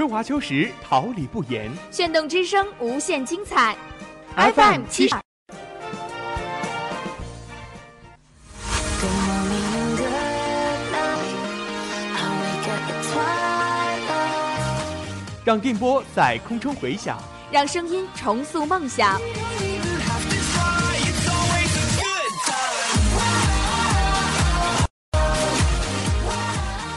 春华秋实，桃李不言。炫动之声，无限精彩。FM 七。让电波在空中回响，让声音重塑梦想。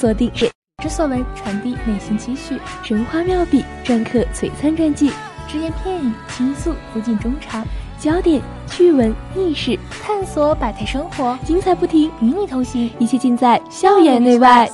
锁定是之所闻，传递内心期许，神花妙笔，篆刻璀璨传记，只言片语倾诉不尽衷肠，焦点趣闻轶事，探索百态生活，精彩不停，与你同行，一切尽在校园内外。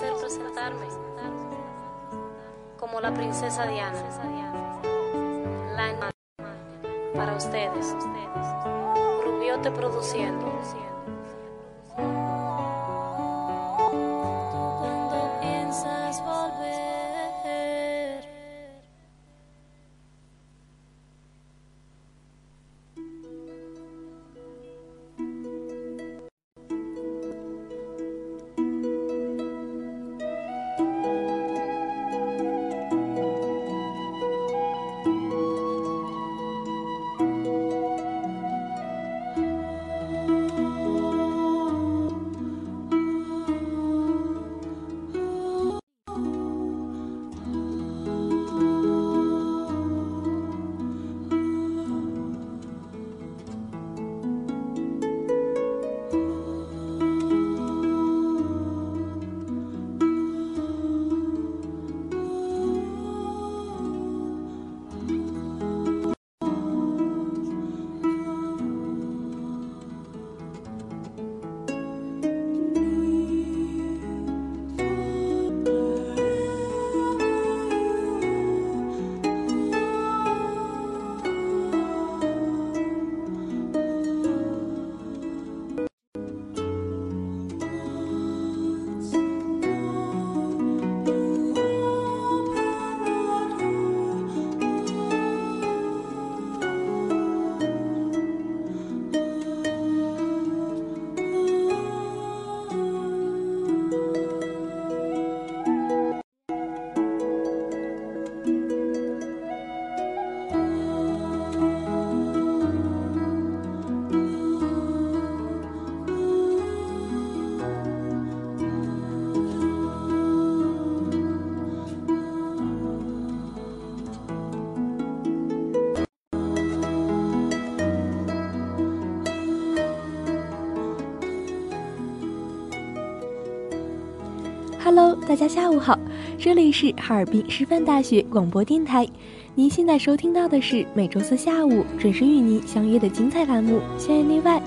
大家下午好，这里是哈尔滨师范大学广播电台。您现在收听到的是每周四下午准时与您相约的精彩栏目《校园内外》，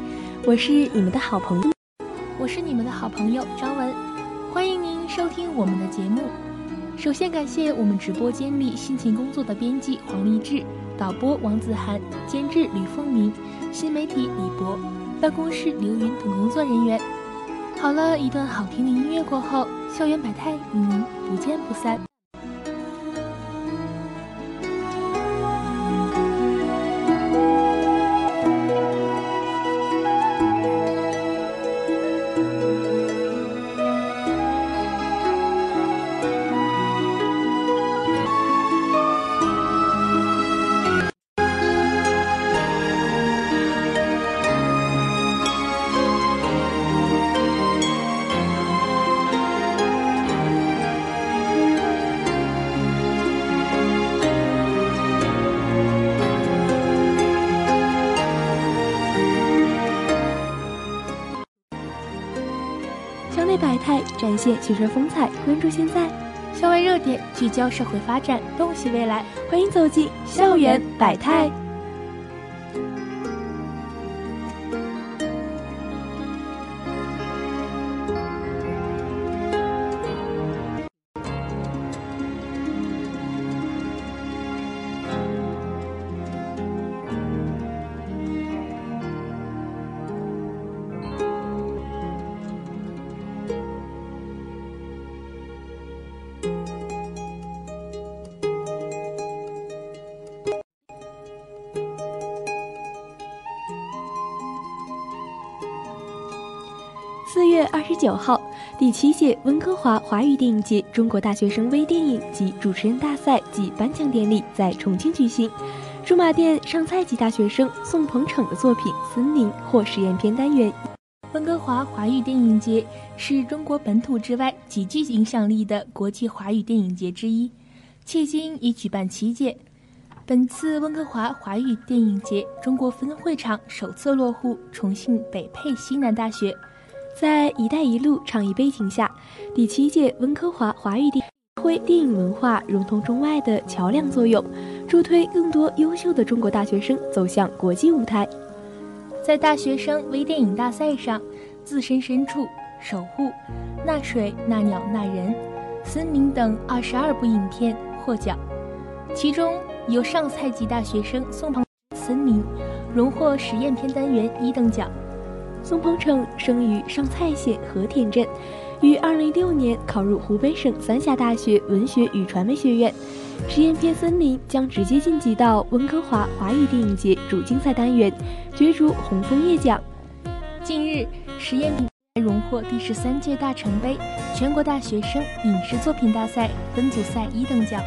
我是你们的好朋友，我是你们的好朋友张文，欢迎您收听我们的节目。首先感谢我们直播间里辛勤工作的编辑黄立志、导播王子涵、监制吕凤鸣、新媒体李博、办公室刘云等工作人员。好了一段好听的音乐过后，校园百态与您不见不散。展现学生风采，关注现在，校外热点聚焦社会发展，洞悉未来。欢迎走进校园百态。九号，第七届温哥华华语电影节中国大学生微电影及主持人大赛暨颁奖典礼在重庆举行。驻马店上菜籍大学生宋鹏程的作品《森林》获实验片单元。温哥华华语电影节是中国本土之外极具影响力的国际华语电影节之一，迄今已举办七届。本次温哥华华语电影节中国分会场首次落户重庆北碚西南大学。在“一带一路”倡议背景下，第七届温哥华华语电会电影文化融通中外的桥梁作用，助推更多优秀的中国大学生走向国际舞台。在大学生微电影大赛上，《自身深处》《守护》《那水那鸟那人》《森林》等二十二部影片获奖，其中由上菜籍大学生宋鹏《森林》荣获实验片单元一等奖。宋鹏程生于上蔡县和田镇，于2006年考入湖北省三峡大学文学与传媒学院。实验片《森林》将直接晋级到温哥华华语电影节主竞赛单元，角逐红枫叶奖。近日，实验品荣获第十三届大城杯全国大学生影视作品大赛分组赛一等奖。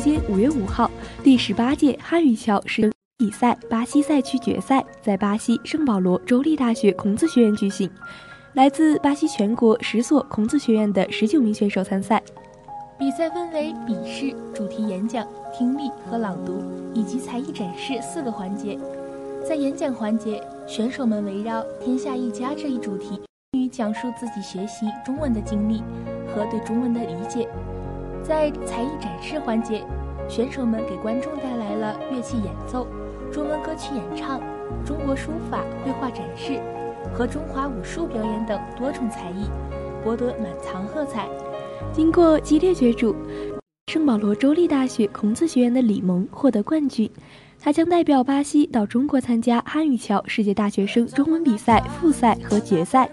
间五月五号，第十八届汉语桥世比赛巴西赛区决赛在巴西圣保罗州立大学孔子学院举行，来自巴西全国十所孔子学院的十九名选手参赛。比赛分为笔试、主题演讲、听力和朗读，以及才艺展示四个环节。在演讲环节，选手们围绕“天下一家”这一主题，与讲述自己学习中文的经历和对中文的理解。在才艺展示环节，选手们给观众带来了乐器演奏、中文歌曲演唱、中国书法绘画展示和中华武术表演等多种才艺，博得满堂喝彩。经过激烈角逐，圣保罗州立大学孔子学院的李萌获得冠军。他将代表巴西到中国参加汉语桥世界大学生中文比赛复赛和决赛。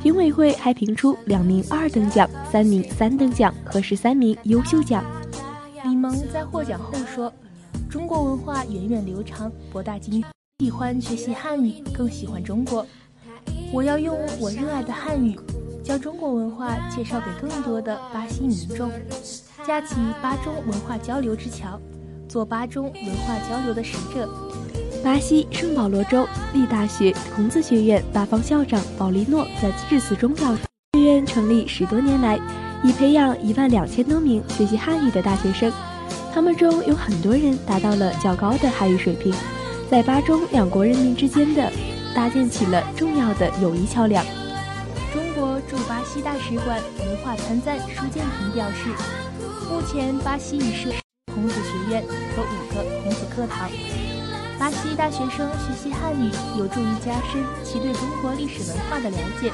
评委会还评出两名二等奖、三名三等奖和十三名优秀奖。李萌在获奖后说：“中国文化源远流长，博大精深，喜欢学习汉语，更喜欢中国。我要用我热爱的汉语。”将中国文化介绍给更多的巴西民众，架起巴中文化交流之桥，做巴中文化交流的使者。巴西圣保罗州立大学孔子学院八方校长保利诺在致辞中表示，学院成立十多年来，已培养一万两千多名学习汉语的大学生，他们中有很多人达到了较高的汉语水平，在巴中两国人民之间的搭建起了重要的友谊桥梁。中国驻巴西大使馆文化参赞舒建平表示，目前巴西已设孔子学院和五个孔子课堂。巴西大学生学习汉语有助于加深其对中国历史文化的了解，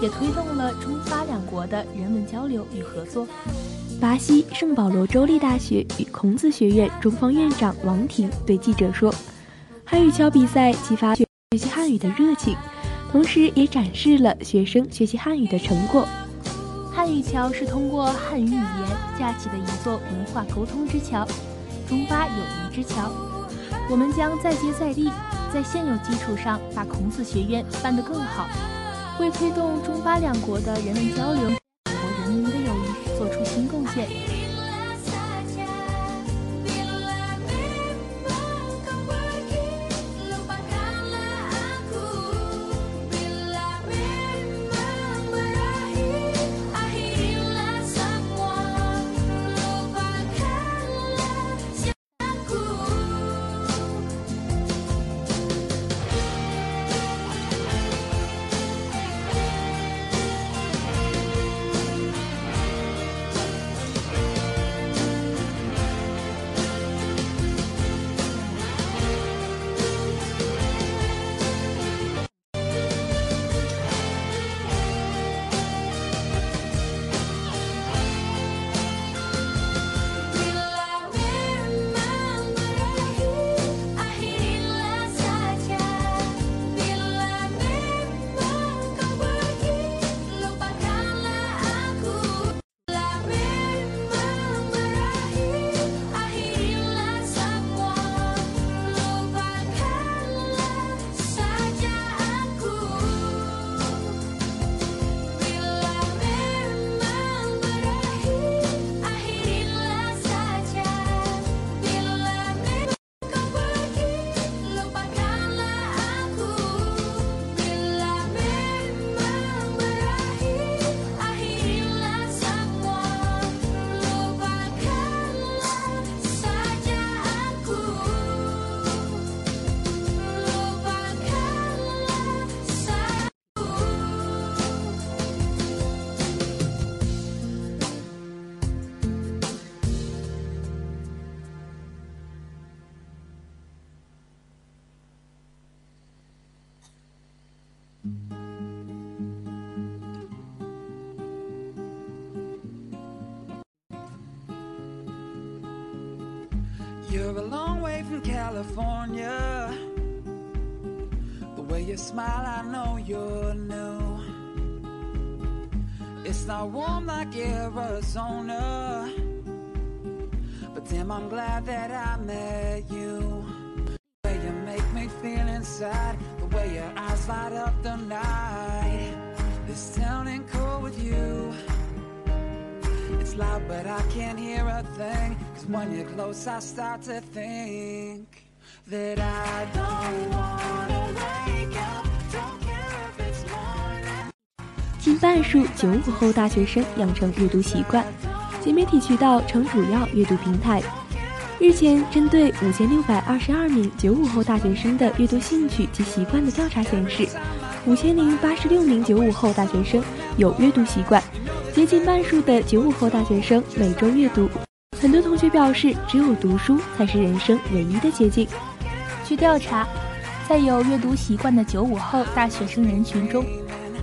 也推动了中法两国的人文交流与合作。巴西圣保罗州立大学与孔子学院中方院长王婷对记者说：“汉语桥比赛激发学习汉语的热情。”同时，也展示了学生学习汉语的成果。汉语桥是通过汉语语言架起的一座文化沟通之桥，中巴友谊之桥。我们将再接再厉，在现有基础上把孔子学院办得更好，为推动中巴两国的人文交流、两国人民的友谊做出新贡献。You're a long way from California. The way you smile, I know you're new. It's not warm like Arizona. But damn, I'm glad that I met you. The way you make me feel inside, the way your eyes light up the night. This town ain't cool with you. It's loud, but I can't hear a thing. When you're close, I start to think that I don't wanna wake up. in my morning. 近半数九五后大学生养成阅读习惯，新媒体渠道成主要阅读平台。日前，针对五千六百二十二名九五后大学生的阅读兴趣及习惯的调查显示，五千零八十六名九五后大学生有阅读习惯，接近半数的九五后大学生每周阅读。很多同学表示，只有读书才是人生唯一的捷径。据调查，在有阅读习惯的九五后大学生人群中，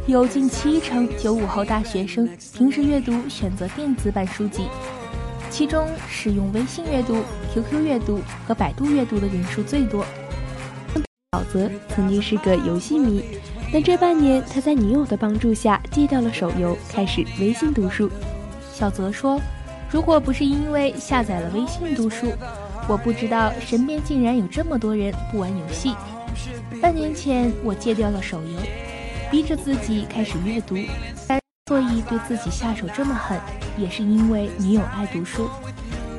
有近七成九五后大学生平时阅读选择电子版书籍，其中使用微信阅读、QQ 阅读和百度阅读的人数最多。小泽曾经是个游戏迷，但这半年他在女友的帮助下戒掉了手游，开始微信读书。小泽说。如果不是因为下载了微信读书，我不知道身边竟然有这么多人不玩游戏。半年前我戒掉了手游，逼着自己开始阅读。所以对自己下手这么狠，也是因为女友爱读书。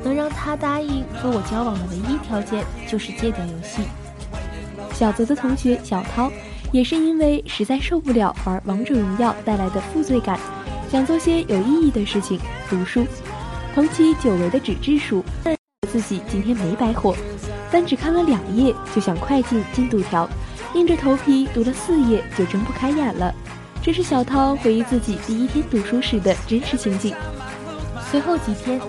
能让她答应和我交往的唯一条件就是戒掉游戏。小泽的同学小涛，也是因为实在受不了玩王者荣耀带来的负罪感，想做些有意义的事情，读书。捧起久违的纸质书，自己今天没白活，但只看了两页就想快进进度条，硬着头皮读了四页就睁不开眼了。这是小涛回忆自己第一天读书时的真实情景。随后几天，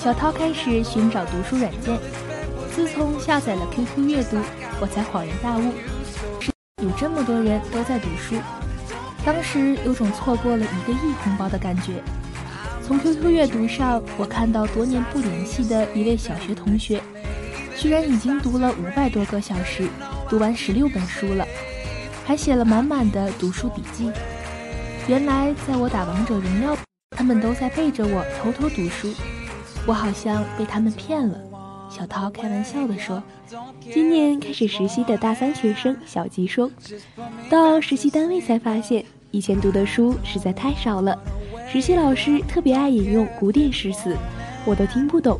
小涛开始寻找读书软件。自从下载了 QQ 阅读，我才恍然大悟，有这么多人都在读书。当时有种错过了一个亿红包的感觉。从 QQ 阅读上，我看到多年不联系的一位小学同学，居然已经读了五百多个小时，读完十六本书了，还写了满满的读书笔记。原来，在我打王者荣耀，他们都在背着我偷偷读书，我好像被他们骗了。小涛开玩笑地说：“今年开始实习的大三学生小吉说，到实习单位才发现，以前读的书实在太少了。”实习老师特别爱引用古典诗词，我都听不懂。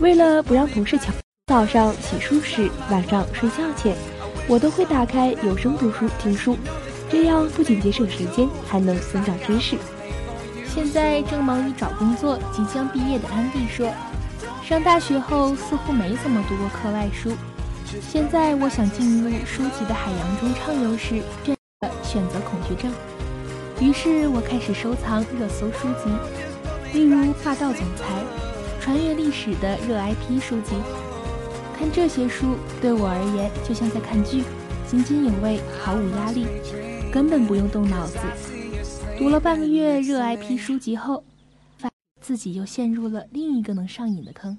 为了不让同事抢，早上洗漱时、晚上睡觉前，我都会打开有声读书听书，这样不仅节省时间，还能增长知识。现在正忙于找工作，即将毕业的安迪说：“上大学后似乎没怎么读过课外书，现在我想进入书籍的海洋中畅游时，选择恐惧症。”于是我开始收藏热搜书籍，例如《霸道总裁》、穿越历史的热 IP 书籍。看这些书对我而言就像在看剧，津津有味，毫无压力，根本不用动脑子。读了半个月热 IP 书籍后，发自己又陷入了另一个能上瘾的坑。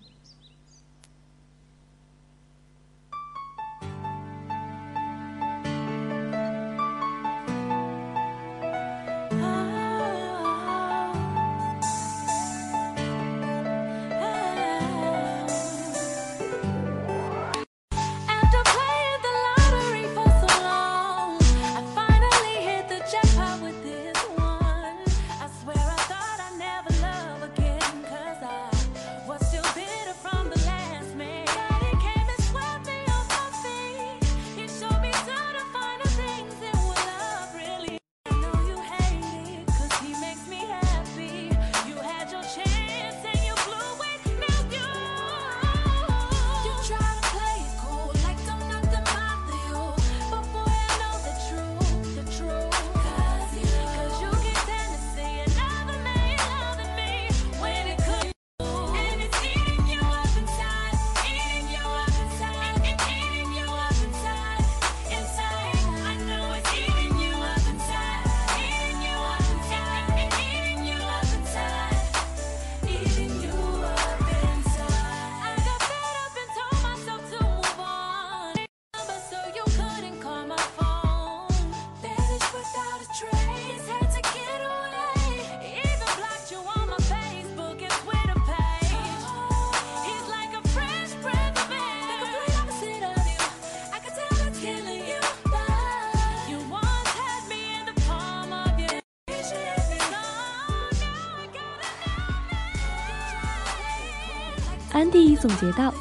总结到：“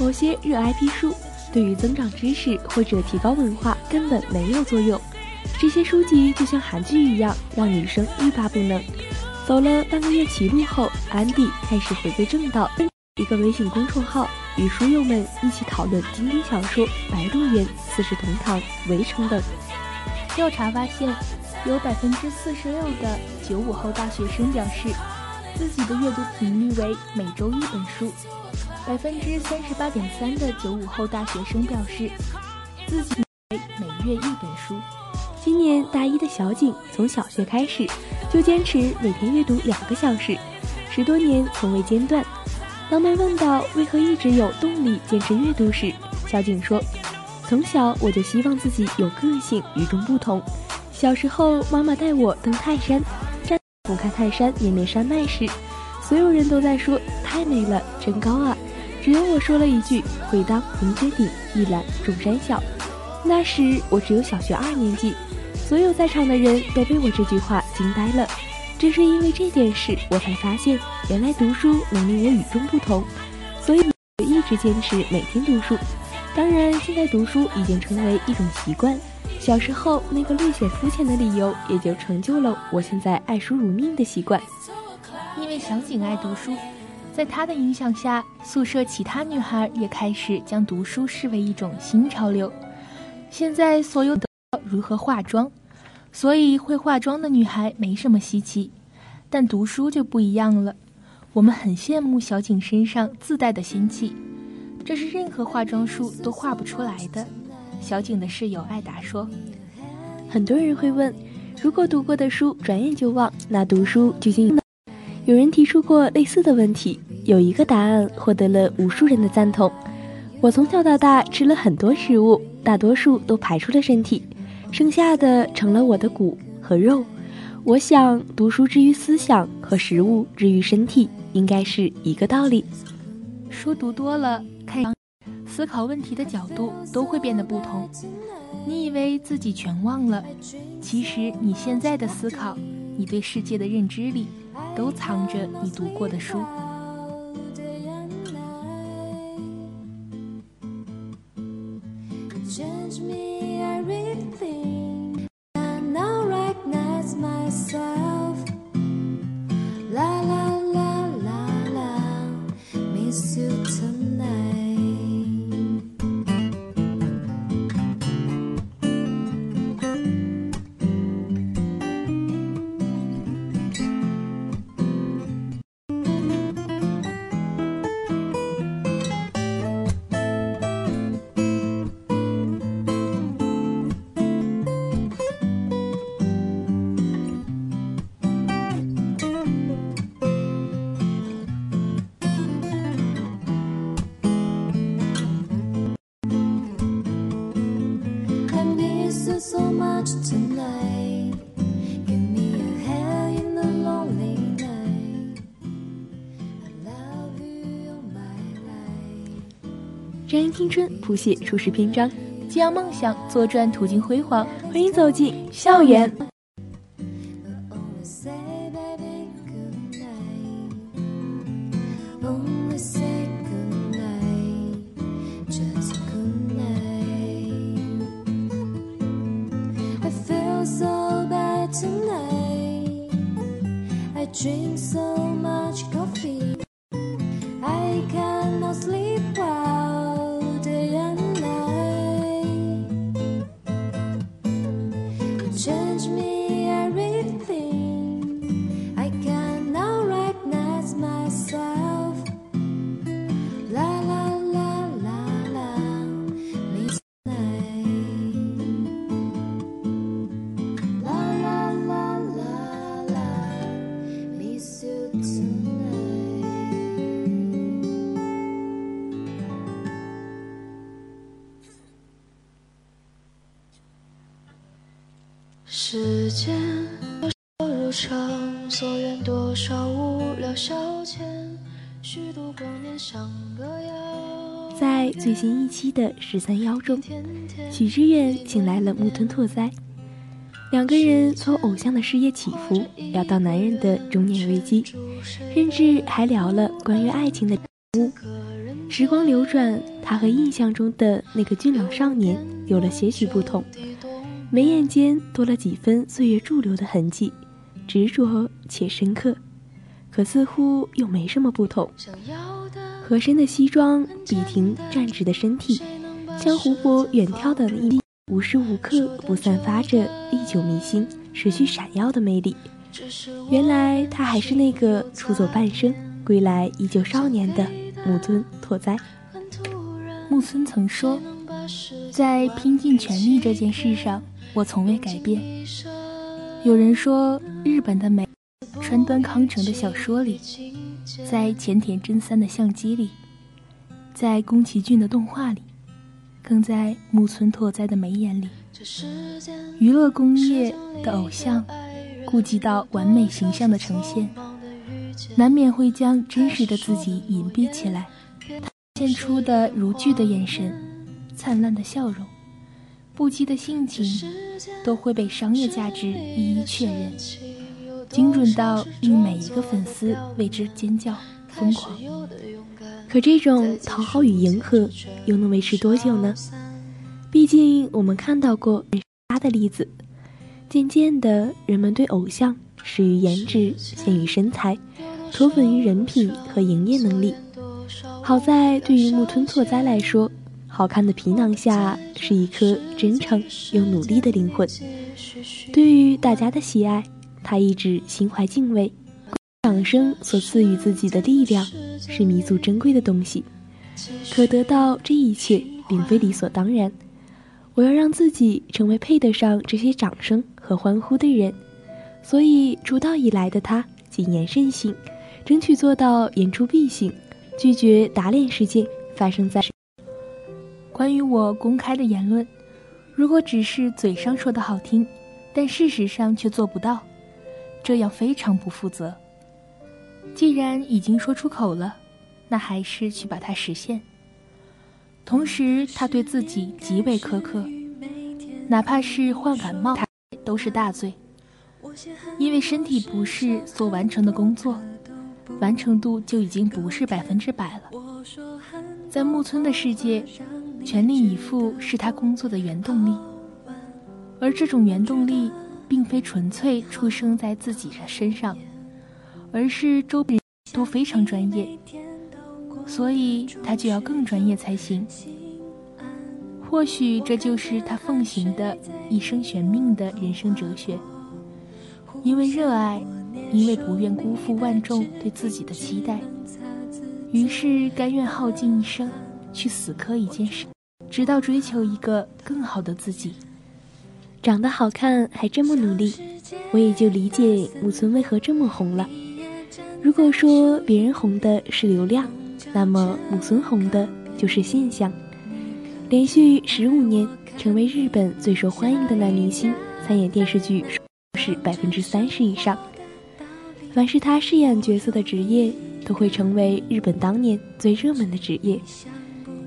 某些热 IP 书对于增长知识或者提高文化根本没有作用。这些书籍就像韩剧一样，让女生欲罢不能。走了半个月歧路后，安迪开始回归正道，一个微信公众号，与书友们一起讨论经典小说《白鹿原》《四世同堂》《围城》等。调查发现，有百分之四十六的九五后大学生表示，自己的阅读频率为每周一本书；百分之三十八点三的九五后大学生表示，自己每月一本书。今年大一的小景从小学开始就坚持每天阅读两个小时，十多年从未间断。当被问到为何一直有动力坚持阅读时，小景说。从小我就希望自己有个性，与众不同。小时候，妈妈带我登泰山，俯瞰泰山绵绵山脉时，所有人都在说太美了，真高啊！只有我说了一句“会当凌绝顶，一览众山小”。那时我只有小学二年级，所有在场的人都被我这句话惊呆了。正是因为这件事，我才发现原来读书能令我与众不同，所以我一直坚持每天读书。当然，现在读书已经成为一种习惯。小时候那个略显肤浅的理由，也就成就了我现在爱书如命的习惯。因为小景爱读书，在她的影响下，宿舍其他女孩也开始将读书视为一种新潮流。现在所有的如何化妆，所以会化妆的女孩没什么稀奇，但读书就不一样了。我们很羡慕小景身上自带的仙气。这是任何化妆术都画不出来的。小景的室友艾达说：“很多人会问，如果读过的书转眼就忘，那读书究竟？”有人提出过类似的问题，有一个答案获得了无数人的赞同。我从小到大吃了很多食物，大多数都排出了身体，剩下的成了我的骨和肉。我想，读书之于思想和食物之于身体，应该是一个道理。书读多了。思考问题的角度都会变得不同。你以为自己全忘了，其实你现在的思考，你对世界的认知里，都藏着你读过的书。谱写初始篇章，激扬梦想，坐转途经辉煌。欢迎走进校园。十三邀》中，许知远请来了木村拓哉，两个人从偶像的事业起伏聊到男人的中年危机，甚至还聊了关于爱情的物。时光流转，他和印象中的那个俊朗少年有了些许不同。眉眼间多了几分岁月驻留的痕迹，执着且深刻，可似乎又没什么不同。合身的西装，笔挺站直的身体，像湖泊远眺的一粒，无时无刻不散发着历久弥新、持续闪耀的魅力。原来他还是那个出走半生、归来依旧少年的木村拓哉。木村曾说：“在拼尽全力这件事上，我从未改变。”有人说，日本的美，川端康成的小说里，在前田真三的相机里，在宫崎骏的动画里，更在木村拓哉的眉眼里。娱乐工业的偶像，顾及到完美形象的呈现，难免会将真实的自己隐蔽起来。现出的如炬的眼神，灿烂的笑容，不羁的性情，都会被商业价值一一确认，精准到令每一个粉丝为之尖叫疯狂。可这种讨好与迎合，又能维持多久呢？毕竟我们看到过他的例子，渐渐的，人们对偶像始于颜值，陷于身材，脱粉于人品和营业能力。好在，对于木村拓哉来说，好看的皮囊下是一颗真诚又努力的灵魂。对于大家的喜爱，他一直心怀敬畏。掌声所赐予自己的力量是弥足珍贵的东西，可得到这一切并非理所当然。我要让自己成为配得上这些掌声和欢呼的人。所以，出道以来的他谨言慎行，争取做到言出必行。拒绝打脸事件发生在。关于我公开的言论，如果只是嘴上说的好听，但事实上却做不到，这样非常不负责。既然已经说出口了，那还是去把它实现。同时，他对自己极为苛刻，哪怕是患感冒，他都是大罪，因为身体不适所完成的工作。完成度就已经不是百分之百了。在木村的世界，全力以赴是他工作的原动力，而这种原动力并非纯粹出生在自己的身上，而是周边都非常专业，所以他就要更专业才行。或许这就是他奉行的一生悬命的人生哲学，因为热爱。因为不愿辜负万众对自己的期待，于是甘愿耗尽一生去死磕一件事，直到追求一个更好的自己。长得好看还这么努力，我也就理解木村为何这么红了。如果说别人红的是流量，那么木村红的就是现象。连续十五年成为日本最受欢迎的男明星，参演电视剧是百分之三十以上。凡是他饰演角色的职业，都会成为日本当年最热门的职业。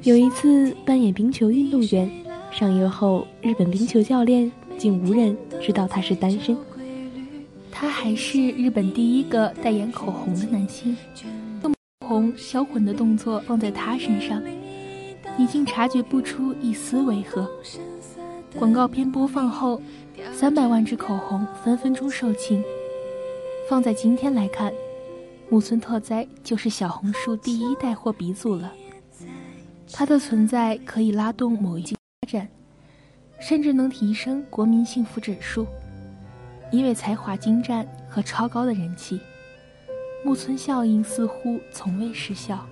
有一次扮演冰球运动员，上映后日本冰球教练竟无人知道他是单身。他还是日本第一个代言口红的男星。口红销魂的动作放在他身上，已经察觉不出一丝违和。广告片播放后，三百万支口红分分钟售罄。放在今天来看，木村拓哉就是小红书第一带货鼻祖了。他的存在可以拉动某一经发展，甚至能提升国民幸福指数。因为才华精湛和超高的人气，木村效应似乎从未失效。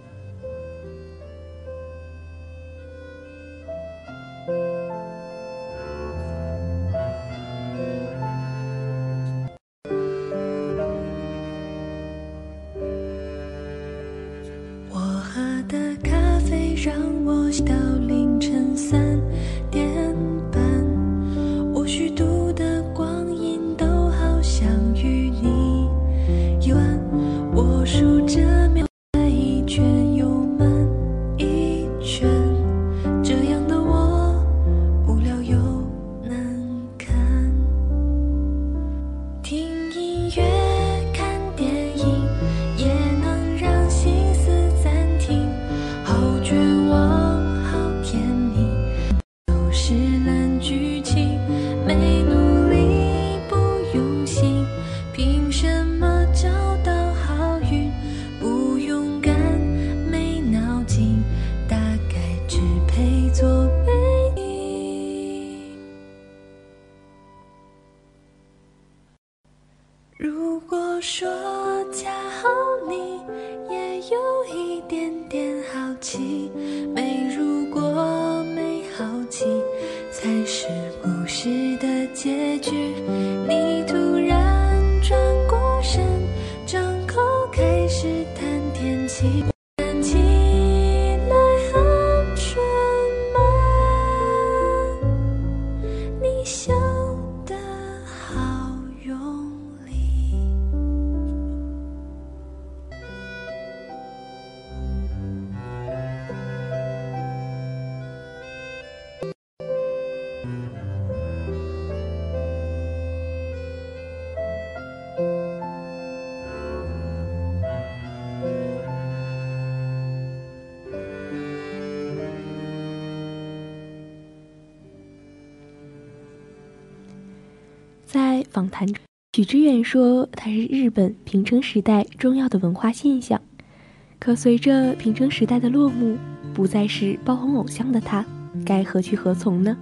访谈，许知远说它是日本平成时代重要的文化现象。可随着平成时代的落幕，不再是爆红偶像的他，该何去何从呢？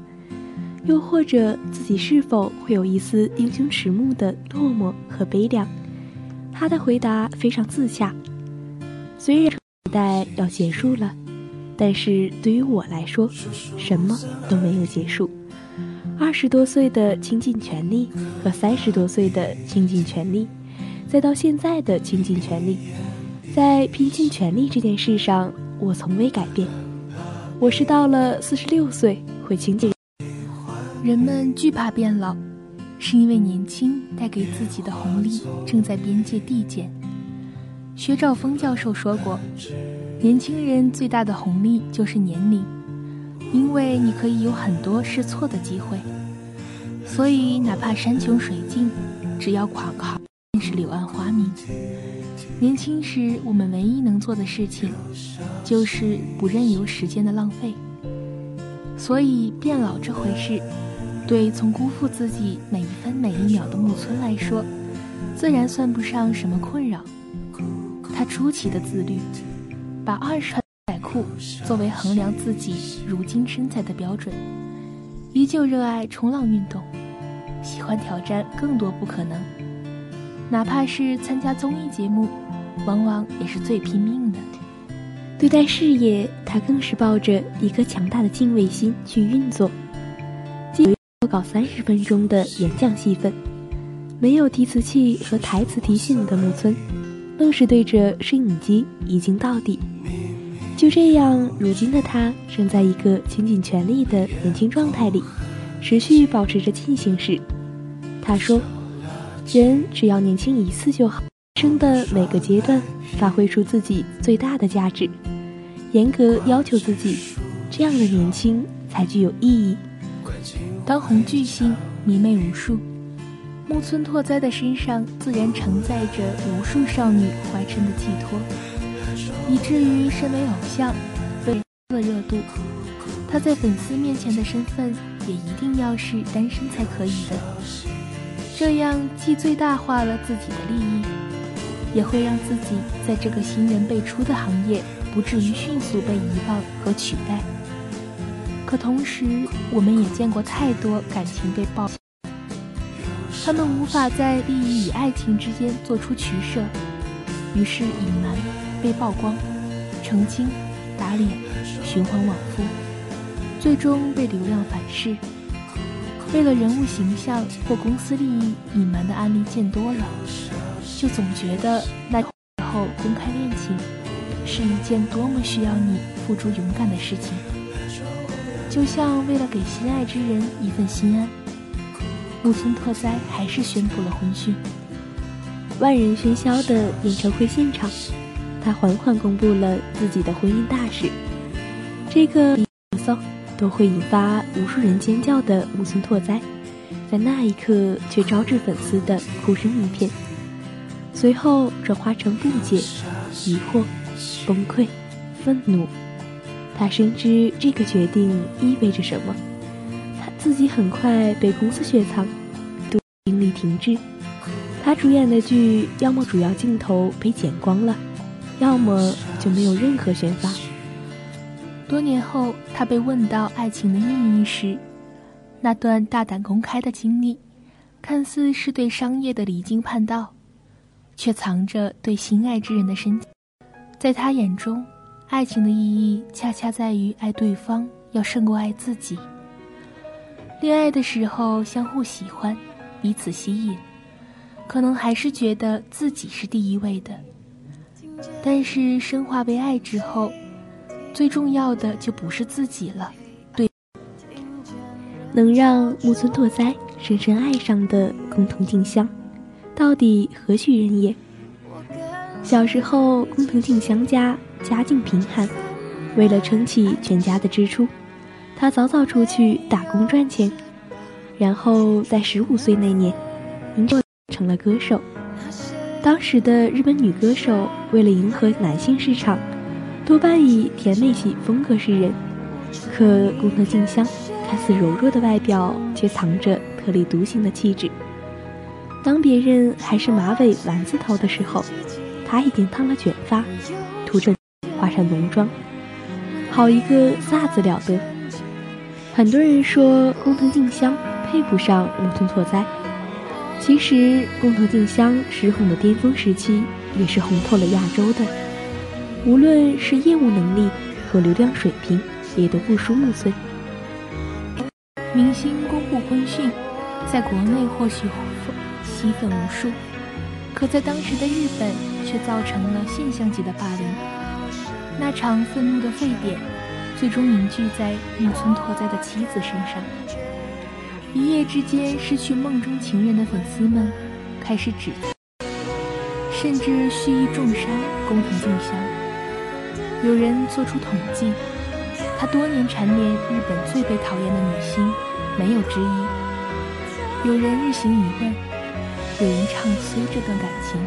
又或者自己是否会有一丝英雄迟暮的落寞和悲凉？他的回答非常自洽。虽然时代要结束了，但是对于我来说，什么都没有结束。二十多岁的倾尽全力和三十多岁的倾尽全力，再到现在的倾尽全力，在拼尽全力这件事上，我从未改变。我是到了四十六岁会倾尽。人们惧怕变老，是因为年轻带给自己的红利正在边界递减。薛兆丰教授说过，年轻人最大的红利就是年龄。因为你可以有很多试错的机会，所以哪怕山穷水尽，只要考便是柳暗花明。年轻时，我们唯一能做的事情，就是不任由时间的浪费。所以，变老这回事，对从辜负自己每一分每一秒的木村来说，自然算不上什么困扰。他出奇的自律，把二十。作为衡量自己如今身材的标准，依旧热爱冲浪运动，喜欢挑战更多不可能。哪怕是参加综艺节目，往往也是最拼命的。对待事业，他更是抱着一颗强大的敬畏心去运作。既要搞三十分钟的演讲戏份，没有提词器和台词提醒的木村，愣是对着摄影机一镜到底。就这样，如今的他正在一个倾尽全力的年轻状态里，持续保持着进行时。他说：“人只要年轻一次就好，生的每个阶段发挥出自己最大的价值，严格要求自己，这样的年轻才具有意义。”当红巨星迷妹无数，木村拓哉的身上自然承载着无数少女怀春的寄托。以至于身为偶像，被的热度，他在粉丝面前的身份也一定要是单身才可以的。这样既最大化了自己的利益，也会让自己在这个新人辈出的行业不至于迅速被遗忘和取代。可同时，我们也见过太多感情被爆，他们无法在利益与爱情之间做出取舍，于是隐瞒。被曝光、澄清、打脸，循环往复，最终被流量反噬。为了人物形象或公司利益，隐瞒的案例见多了，就总觉得那时候公开恋情是一件多么需要你付出勇敢的事情。就像为了给心爱之人一份心安，木村拓哉还是宣布了婚讯。万人喧嚣的演唱会现场。他缓缓公布了自己的婚姻大事，这个骚都会引发无数人尖叫的木村拓哉，在那一刻却招致粉丝的哭声一片，随后转化成不解、疑惑、崩溃、愤怒。他深知这个决定意味着什么，他自己很快被公司雪藏，精力停滞。他主演的剧要么主要镜头被剪光了。要么就没有任何宣发。多年后，他被问到爱情的意义时，那段大胆公开的经历，看似是对商业的离经叛道，却藏着对心爱之人的深情。在他眼中，爱情的意义恰恰在于爱对方要胜过爱自己。恋爱的时候相互喜欢，彼此吸引，可能还是觉得自己是第一位的。但是升华为爱之后，最重要的就不是自己了。对，能让木村拓哉深深爱上的工藤静香，到底何许人也？小时候，工藤静香家家境贫寒，为了撑起全家的支出，他早早出去打工赚钱，然后在十五岁那年，就成了歌手。当时的日本女歌手为了迎合男性市场，多半以甜美系风格示人，可工藤静香看似柔弱的外表，却藏着特立独行的气质。当别人还是马尾丸子头的时候，她已经烫了卷发，涂着画上浓妆，好一个飒字了得。很多人说工藤静香配不上木村拓哉。其实，工藤静香失红的巅峰时期，也是红透了亚洲的。无论是业务能力和流量水平，也都不输木村。明星公布婚讯，在国内或许吸粉无数，可在当时的日本却造成了现象级的霸凌。那场愤怒的沸点，最终凝聚在木村拓哉的妻子身上。一夜之间失去梦中情人的粉丝们，开始指责，甚至蓄意重伤工藤静香。有人做出统计，她多年蝉联日本最被讨厌的女星，没有之一。有人日行一问，有人唱衰这段感情，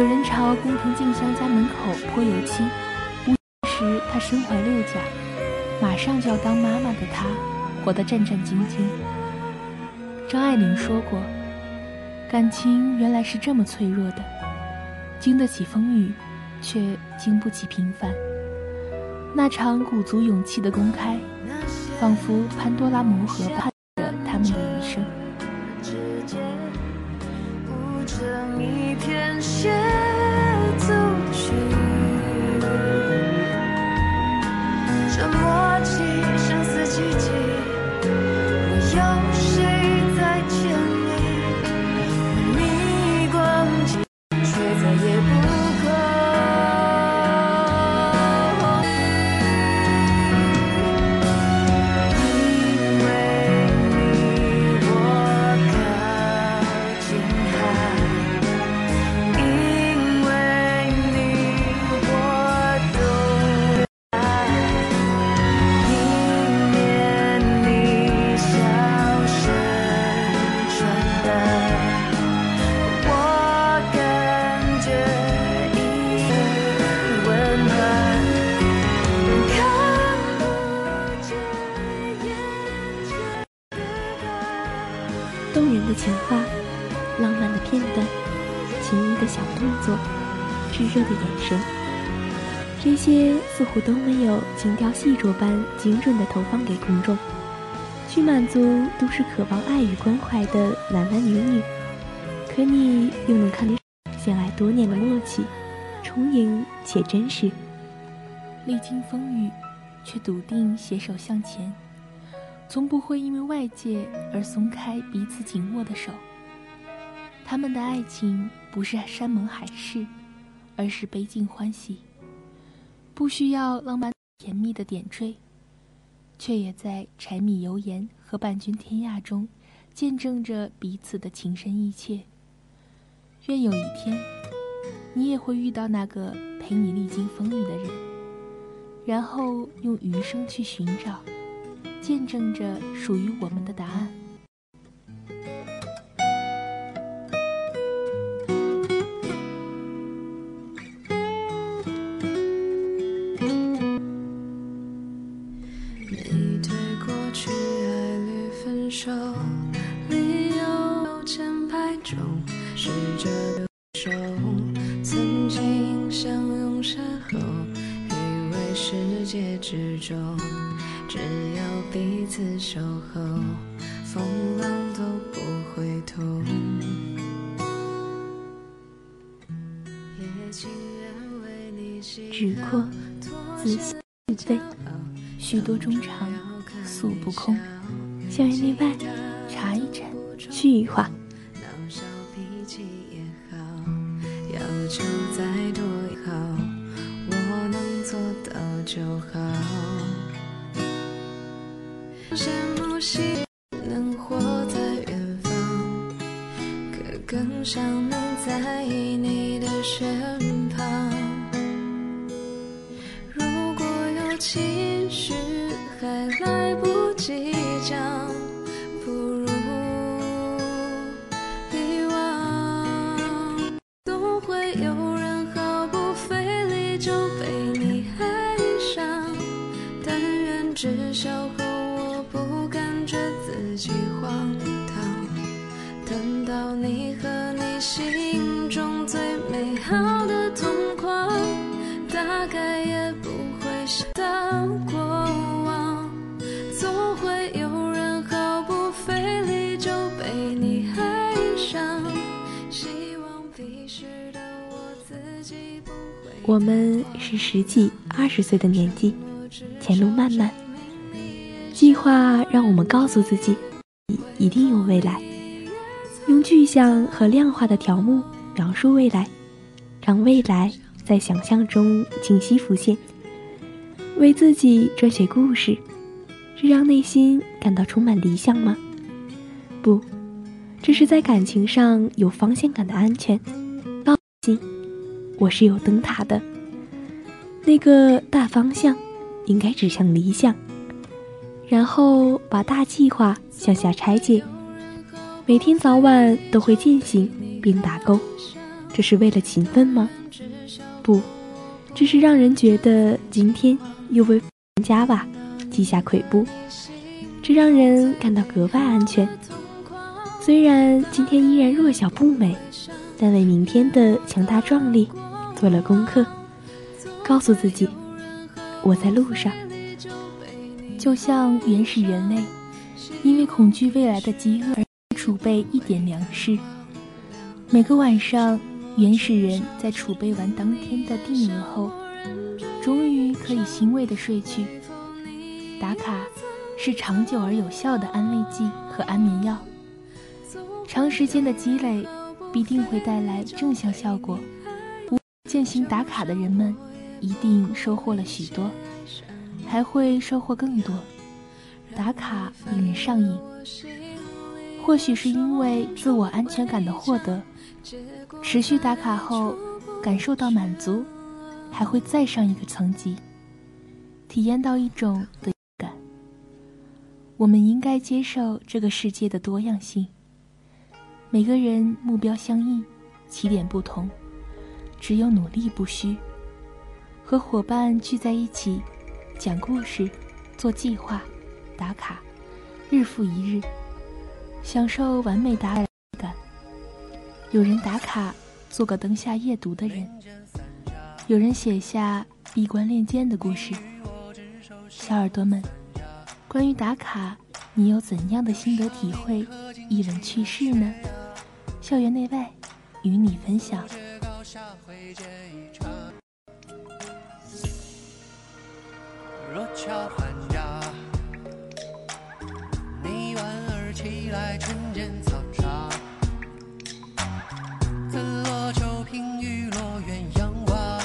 有人朝工藤静香家门口泼油漆。无时，她身怀六甲，马上就要当妈妈的她。活得战战兢兢。张爱玲说过：“感情原来是这么脆弱的，经得起风雨，却经不起平凡。”那场鼓足勇气的公开，仿佛潘多拉魔盒般精雕细琢般精准的投放给公众，去满足都是渴望爱与关怀的男男女女。可你又能看出相爱多年的默契，充盈且真实。历经风雨，却笃定携手向前。从不会因为外界而松开彼此紧握的手。他们的爱情不是山盟海誓，而是悲尽欢喜。不需要浪漫甜蜜的点缀，却也在柴米油盐和伴君天涯中，见证着彼此的情深意切。愿有一天，你也会遇到那个陪你历经风雨的人，然后用余生去寻找。见证着属于我们的答案。许多衷肠，诉不空。校园内外，茶一盏，去一话。闹小脾气也好，要求再多也好，我能做到就好。羡慕希能活在远方，可更想能在你的身旁。如果有期许还来不及讲，我们是十几、二十岁的年纪，前路漫漫，计划让我们告诉自己，一定有未来。用具象和量化的条目描述未来，让未来在想象中清晰浮现。为自己撰写故事，是让内心感到充满理想吗？不，这是在感情上有方向感的安全。告诉我是有灯塔的，那个大方向应该指向理想，然后把大计划向下拆解。每天早晚都会进行并打勾，这是为了勤奋吗？不，这是让人觉得今天又为加吧记下跬步，这让人感到格外安全。虽然今天依然弱小不美，在为明天的强大壮丽做了功课，告诉自己，我在路上。就像原始人类，因为恐惧未来的饥饿而储备一点粮食。每个晚上，原始人在储备完当天的定额后，终于可以欣慰地睡去。打卡是长久而有效的安慰剂和安眠药，长时间的积累必定会带来正向效果。不践行打卡的人们，一定收获了许多。还会收获更多。打卡令人上瘾，或许是因为自我安全感的获得。持续打卡后，感受到满足，还会再上一个层级，体验到一种的感。我们应该接受这个世界的多样性。每个人目标相异，起点不同，只有努力不虚。和伙伴聚在一起。讲故事，做计划，打卡，日复一日，享受完美打卡感。有人打卡做个灯下夜读的人，有人写下闭关练剑的故事。小耳朵们，关于打卡，你有怎样的心得体会、一人趣事呢？校园内外，与你分享。若巧还家，你莞尔起来，晨间操场，紫罗秋萍雨落鸳鸯花，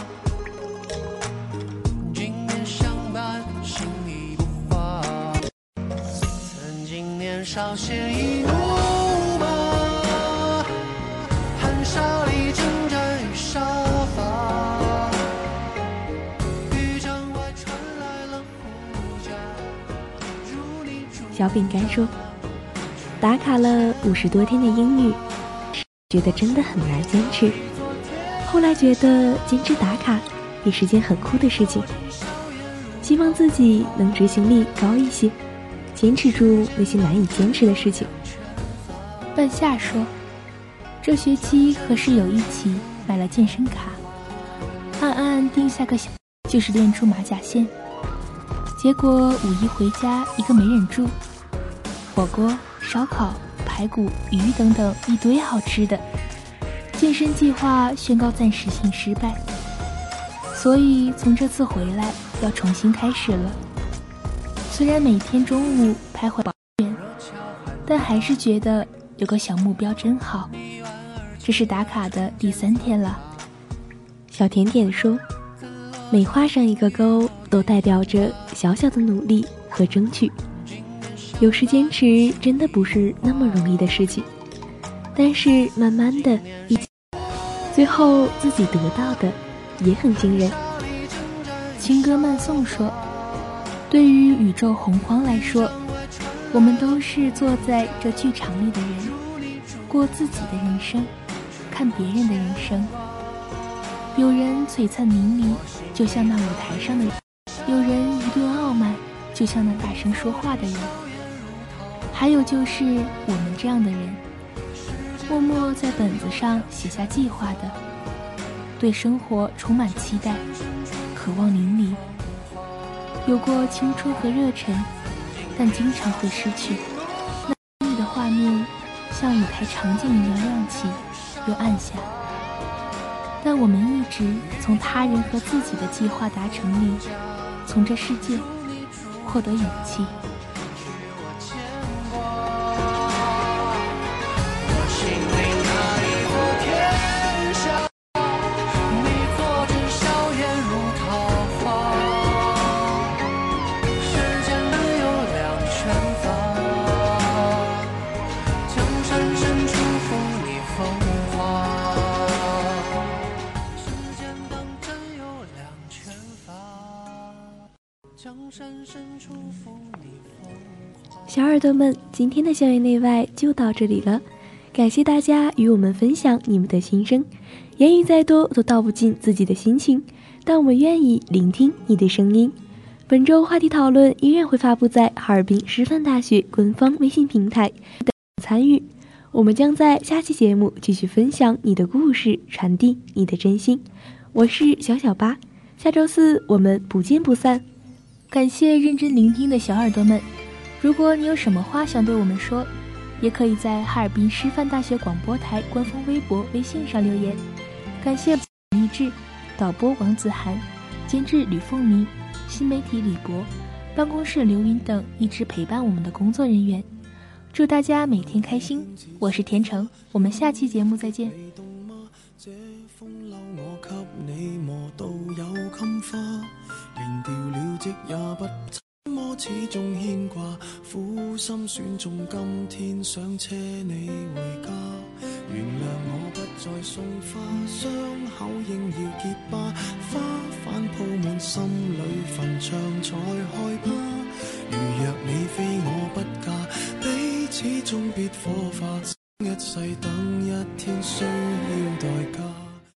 今年相伴，心已不花。曾经年少鲜衣小饼干说：“打卡了五十多天的英语，觉得真的很难坚持。后来觉得坚持打卡也是件很酷的事情，希望自己能执行力高一些，坚持住那些难以坚持的事情。”半夏说：“这学期和室友一起买了健身卡，暗暗定下个小，就是练出马甲线。结果五一回家一个没忍住，火锅、烧烤、排骨、鱼等等一堆好吃的，健身计划宣告暂时性失败。所以从这次回来要重新开始了。虽然每天中午徘徊保园，但还是觉得有个小目标真好。这是打卡的第三天了。小甜点说：“每画上一个勾，都代表着小小的努力和争取。有时坚持真的不是那么容易的事情，但是慢慢的，一最后自己得到的也很惊人。”情歌慢送说：“对于宇宙洪荒来说，我们都是坐在这剧场里的人，过自己的人生，看别人的人生。有人璀璨淋漓，就像那舞台上的人；有人一顿傲慢，就像那大声说话的人。还有就是我们这样的人，默默在本子上写下计划的，对生活充满期待。”渴望淋漓，有过青春和热忱，但经常会失去。那美丽的画面，像舞台场景一样亮起，又暗下。但我们一直从他人和自己的计划达成里，从这世界获得勇气。小耳朵们，今天的校园内外就到这里了，感谢大家与我们分享你们的心声。言语再多都道不尽自己的心情，但我们愿意聆听你的声音。本周话题讨论依然会发布在哈尔滨师范大学官方微信平台，等参与。我们将在下期节目继续分享你的故事，传递你的真心。我是小小八，下周四我们不见不散。感谢认真聆听的小耳朵们。如果你有什么话想对我们说，也可以在哈尔滨师范大学广播台官方微博、微信上留言。感谢励志导播王子涵、监制吕凤鸣、新媒体李博、办公室刘云等一直陪伴我们的工作人员。祝大家每天开心！我是田成，我们下期节目再见。始终牵挂，苦心选中今天想车你回家。原谅我不再送花，伤口应要结疤，花瓣铺满心里坟场才害怕。如若你非我不嫁，彼此终必火化，一世等一天需要代价。